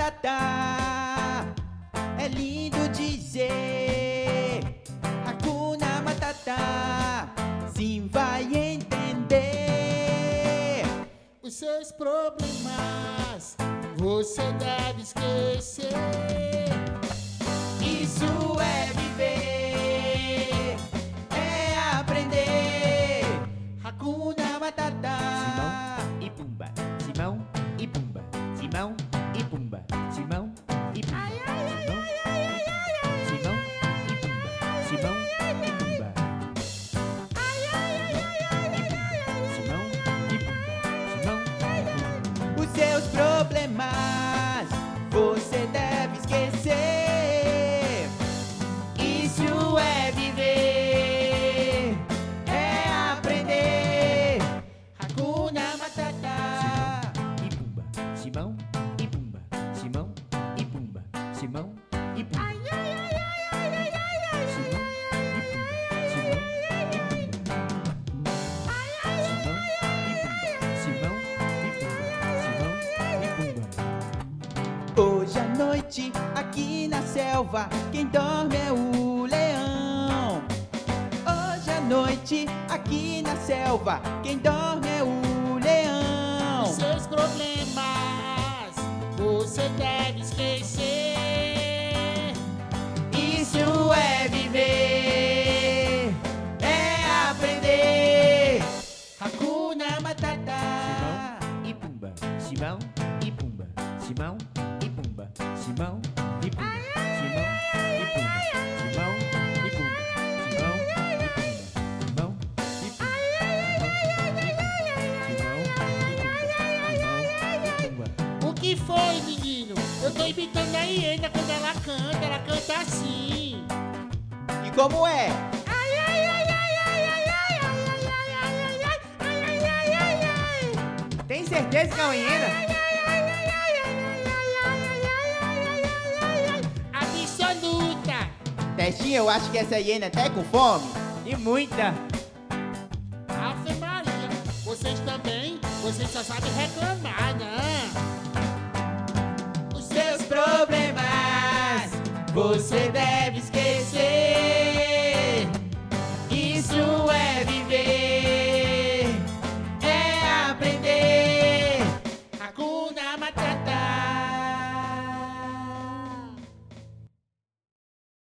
Matata. É lindo dizer Hakuna Matata. Sim, vai entender. Os seus problemas você deve esquecer. Isso é viver, é aprender. Hakuna Matata. Simão e Pumba, Pumba, Simão e Pumba, Simão e Pumba, Simão e Pumba. Simão e Simão e Pumba, Simão e Pumba. Hoje à noite, aqui na selva, quem dorme é o leão. Hoje à noite, aqui na selva, quem dorme é o você deve esquecer. Isso é viver, é aprender. Hakuna Matata. Simão e Pumba, Simão e Pumba, Simão que foi, menino? Eu tô imitando a hiena quando ela canta. Ela canta assim. E como é? Tem certeza que é uma hiena? Absoluta. Testinha, eu acho que essa hiena até com fome. E muita. Ave Maria. Vocês também? Vocês só sabem reclamar, né? Você deve esquecer. Isso é viver, é aprender. Hakuna Matata.